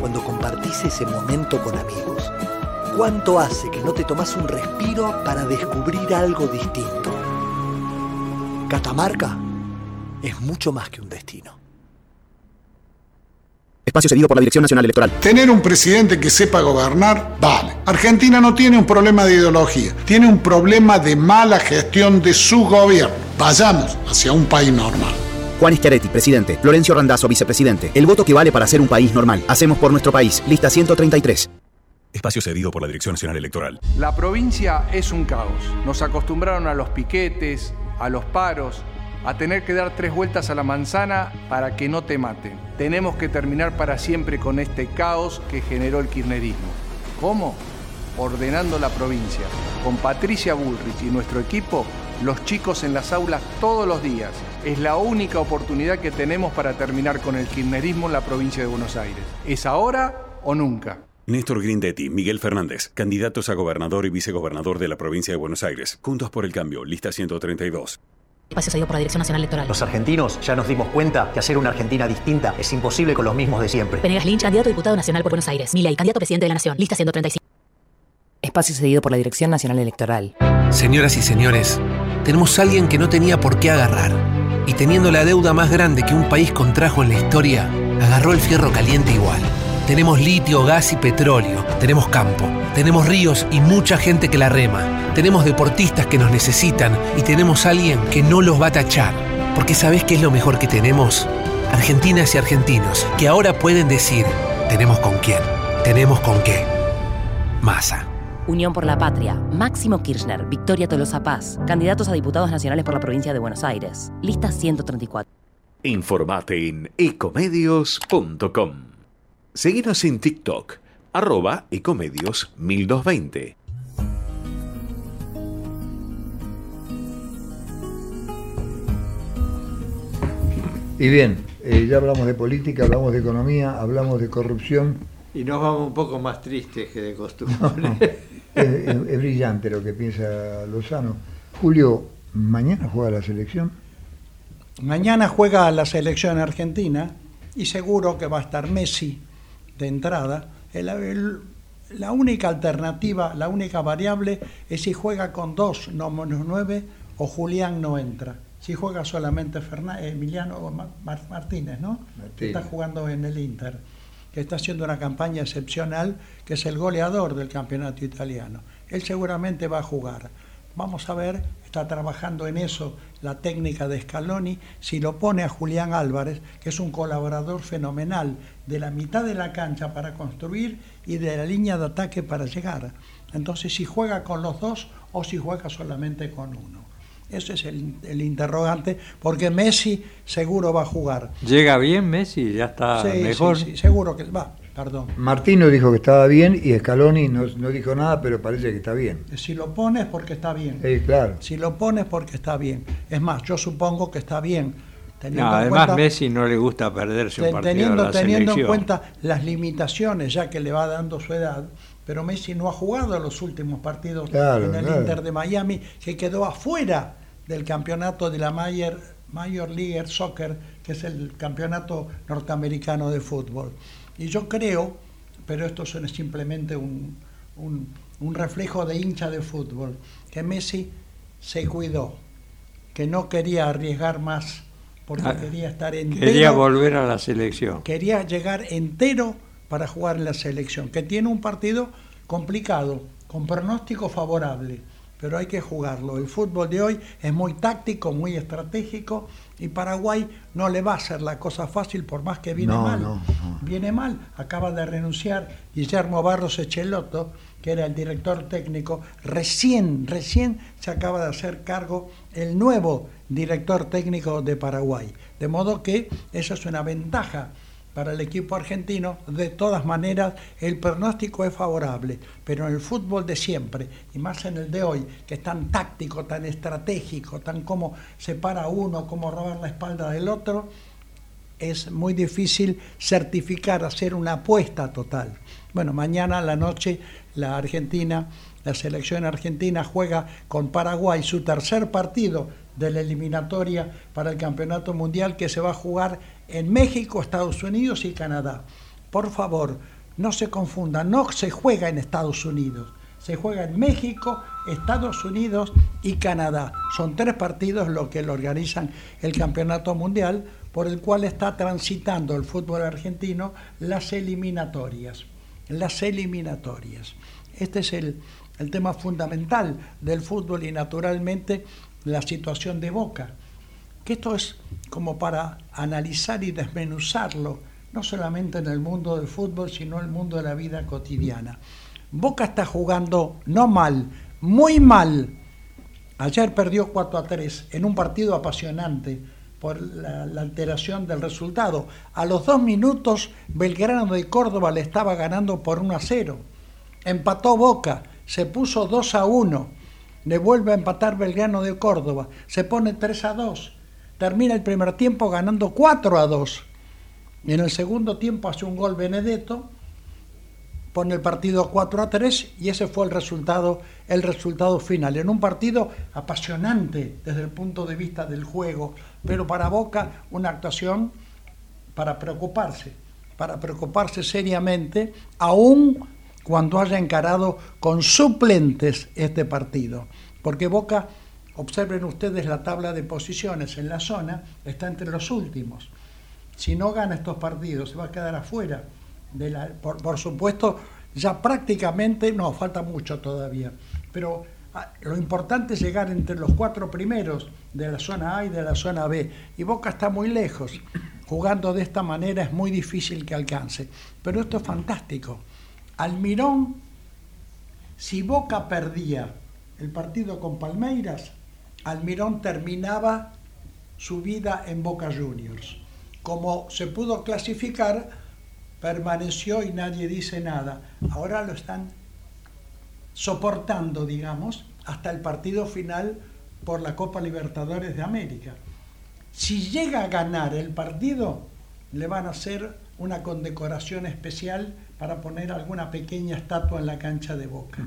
Speaker 7: cuando compartís ese momento con amigos? ¿Cuánto hace que no te tomas un respiro para descubrir algo distinto? Catamarca es mucho más que un destino.
Speaker 8: Espacio cedido por la Dirección Nacional Electoral.
Speaker 9: Tener un presidente que sepa gobernar, vale. Argentina no tiene un problema de ideología, tiene un problema de mala gestión de su gobierno. Vayamos hacia un país normal.
Speaker 8: Juan Schiaretti, presidente. Florencio Randazzo, vicepresidente. El voto que vale para ser un país normal. Hacemos por nuestro país. Lista 133.
Speaker 6: Espacio cedido por la Dirección Nacional Electoral.
Speaker 10: La provincia es un caos. Nos acostumbraron a los piquetes, a los paros, a tener que dar tres vueltas a la manzana para que no te maten. Tenemos que terminar para siempre con este caos que generó el kirchnerismo. ¿Cómo? Ordenando la provincia. Con Patricia Bullrich y nuestro equipo los chicos en las aulas todos los días. Es la única oportunidad que tenemos para terminar con el kirchnerismo en la provincia de Buenos Aires. ¿Es ahora o nunca?
Speaker 6: Néstor Grindetti, Miguel Fernández, candidatos a gobernador y vicegobernador de la provincia de Buenos Aires. Juntos por el cambio, lista 132.
Speaker 11: Espacio cedido por la Dirección Nacional Electoral.
Speaker 12: Los argentinos ya nos dimos cuenta que hacer una Argentina distinta es imposible con los mismos de siempre.
Speaker 11: Venegas Lynch, candidato a diputado nacional por Buenos Aires. Milei, candidato a presidente de la Nación. Lista 135.
Speaker 13: Espacio cedido por la Dirección Nacional Electoral.
Speaker 14: Señoras y señores, tenemos a alguien que no tenía por qué agarrar. Y teniendo la deuda más grande que un país contrajo en la historia, agarró el fierro caliente igual. Tenemos litio, gas y petróleo. Tenemos campo. Tenemos ríos y mucha gente que la rema. Tenemos deportistas que nos necesitan y tenemos alguien que no los va a tachar. Porque ¿sabés qué es lo mejor que tenemos? Argentinas y argentinos que ahora pueden decir, tenemos con quién, tenemos con qué. Masa.
Speaker 13: Unión por la Patria, Máximo Kirchner, Victoria Tolosa Paz, candidatos a diputados nacionales por la provincia de Buenos Aires. Lista 134.
Speaker 15: Informate en ecomedios.com. Seguinos en TikTok, arroba ecomedios 1220.
Speaker 2: Y bien, eh, ya hablamos de política, hablamos de economía, hablamos de corrupción.
Speaker 3: Y nos vamos un poco más tristes que de costumbre.
Speaker 2: es, es- es brillante lo que piensa Lozano. Julio, ¿mañana juega la selección?
Speaker 4: Mañana juega la selección argentina y seguro que va a estar Messi de entrada. El- el- la única alternativa, la única variable es si juega con dos no menos nueve o Julián no entra. Si juega solamente Ferna- Emiliano Ma- Mar- Martínez, ¿no? Está jugando en el Inter, que está haciendo una campaña excepcional, que es el goleador del campeonato italiano. Él seguramente va a jugar. Vamos a ver, está trabajando en eso la técnica de Scaloni, si lo pone a Julián Álvarez, que es un colaborador fenomenal de la mitad de la cancha para construir y de la línea de ataque para llegar. Entonces, si juega con los dos o si juega solamente con uno. Ese es el, el interrogante, porque Messi seguro va a jugar.
Speaker 3: ¿Llega bien Messi? ¿Ya está
Speaker 4: Sí, sí,
Speaker 3: mejor?
Speaker 4: sí, seguro que va, perdón.
Speaker 2: Martino dijo que estaba bien y Scaloni no, no dijo nada, pero parece que está bien.
Speaker 4: Si lo pones porque está bien.
Speaker 2: Sí, claro.
Speaker 4: Si lo pones porque está bien. Es más, yo supongo que está bien.
Speaker 3: No, además
Speaker 4: cuenta-
Speaker 3: Messi no le gusta perderse un partido
Speaker 4: teniendo
Speaker 3: de la
Speaker 4: teniendo en cuenta las limitaciones ya que le va dando su edad, pero Messi no ha jugado los últimos partidos
Speaker 2: Claro,
Speaker 4: en el
Speaker 2: claro.
Speaker 4: Inter de Miami, que quedó afuera del campeonato de la Major, Major League Soccer, que es el campeonato norteamericano de fútbol. Y yo creo, pero esto es simplemente un, un- un reflejo de hincha de fútbol, que Messi se cuidó, que no quería arriesgar más porque
Speaker 3: Ah,
Speaker 4: quería estar entero.
Speaker 3: Quería volver a la selección.
Speaker 4: Quería llegar entero para jugar en la selección, que tiene un partido complicado, con pronóstico favorable, pero hay que jugarlo. El fútbol de hoy es muy táctico, muy estratégico, y Paraguay no le va a hacer la cosa fácil por más que viene
Speaker 2: No,
Speaker 4: mal.
Speaker 2: no,
Speaker 4: Viene mal, acaba de renunciar Guillermo Barros Echelotto, que era el director técnico, recién, recién se acaba de hacer cargo el nuevo director técnico de Paraguay. De modo que esa es una ventaja para el equipo argentino. De todas maneras, el pronóstico es favorable, pero en el fútbol de siempre, y más en el de hoy, que es tan táctico, tan estratégico, tan como separa uno, como robar la espalda del otro, es muy difícil certificar, hacer una apuesta total. Bueno, mañana a la noche la Argentina, la selección argentina juega con Paraguay su tercer partido de la eliminatoria para el Campeonato Mundial que se va a jugar en México, Estados Unidos y Canadá. Por favor, no se confundan, no se juega en Estados Unidos, se juega en México, Estados Unidos y Canadá. Son tres partidos los que lo organizan el Campeonato Mundial, por el cual está transitando el fútbol argentino las eliminatorias. Las eliminatorias. Este es el, el tema fundamental del fútbol y naturalmente la situación de Boca. Que esto es como para analizar y desmenuzarlo, no solamente en el mundo del fútbol, sino en el mundo de la vida cotidiana. Boca está jugando no mal, muy mal. Ayer perdió 4 a 3 en un partido apasionante por la, alteración del resultado. A los dos minutos Belgrano de Córdoba le estaba ganando por 1 a 0. Empató Boca, se puso 2 a 1. Le vuelve a empatar Belgrano de Córdoba, se pone 3 a 2. Termina el primer tiempo ganando 4 a 2. Y en el segundo tiempo hace un gol Benedetto, pone el partido 4 a 3 y ese fue el resultado, el resultado final. En un partido apasionante desde el punto de vista del juego, pero para Boca una actuación para preocuparse, para preocuparse seriamente, aún cuando haya encarado con suplentes este partido. Porque Boca, observen ustedes la tabla de posiciones en la zona, está entre los últimos. Si no gana estos partidos, se va a quedar afuera. Por, por supuesto, ya prácticamente, no, falta mucho todavía, pero Ah, Lo importante es llegar entre los cuatro primeros de la zona A y de la zona B. Y Boca está muy lejos. Jugando de esta manera es muy difícil que alcance. Pero esto es fantástico. Almirón, si Boca perdía el partido con Palmeiras, Almirón terminaba su vida en Boca Juniors. Como se pudo clasificar, permaneció y nadie dice nada. Ahora lo están soportando, digamos, hasta el partido final por la Copa Libertadores de América. Si llega a ganar el partido, le van a hacer una condecoración especial para poner alguna pequeña estatua en la cancha de Boca.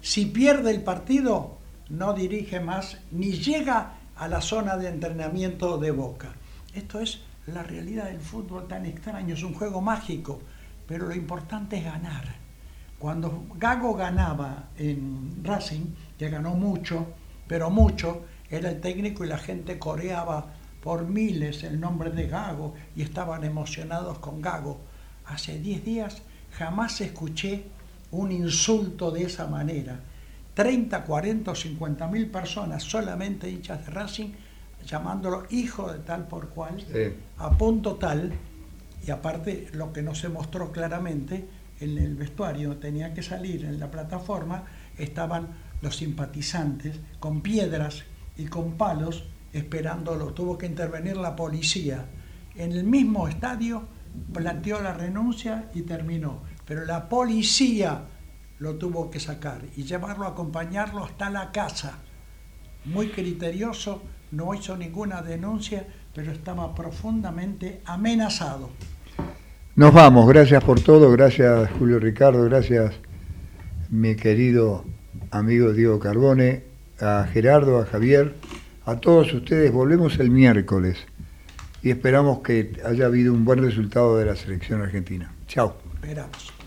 Speaker 4: Si pierde el partido, no dirige más ni llega a la zona de entrenamiento de Boca. Esto es la realidad del fútbol tan extraño, es un juego mágico, pero lo importante es ganar. Cuando Gago ganaba en Racing, que ganó mucho, pero mucho, era el técnico y la gente coreaba por miles el nombre de Gago y estaban emocionados con Gago. Hace 10 días jamás escuché un insulto de esa manera. 30, 40 o 50 mil personas, solamente hinchas de Racing, llamándolo hijo de tal por cual,
Speaker 2: Sí.
Speaker 4: a punto tal, y aparte lo que no se mostró claramente, en el vestuario tenía que salir en la plataforma, estaban los simpatizantes con piedras y con palos esperándolo. Tuvo que intervenir la policía. En el mismo estadio planteó la renuncia y terminó. Pero la policía lo tuvo que sacar y llevarlo a acompañarlo hasta la casa. Muy criterioso, no hizo ninguna denuncia, pero estaba profundamente amenazado.
Speaker 2: Nos vamos, gracias por todo, gracias Julio Ricardo, gracias mi querido amigo Diego Carbone, a Gerardo, a Javier, a todos ustedes. Volvemos el miércoles y esperamos que haya habido un buen resultado de la selección argentina. Chao.
Speaker 4: Esperamos.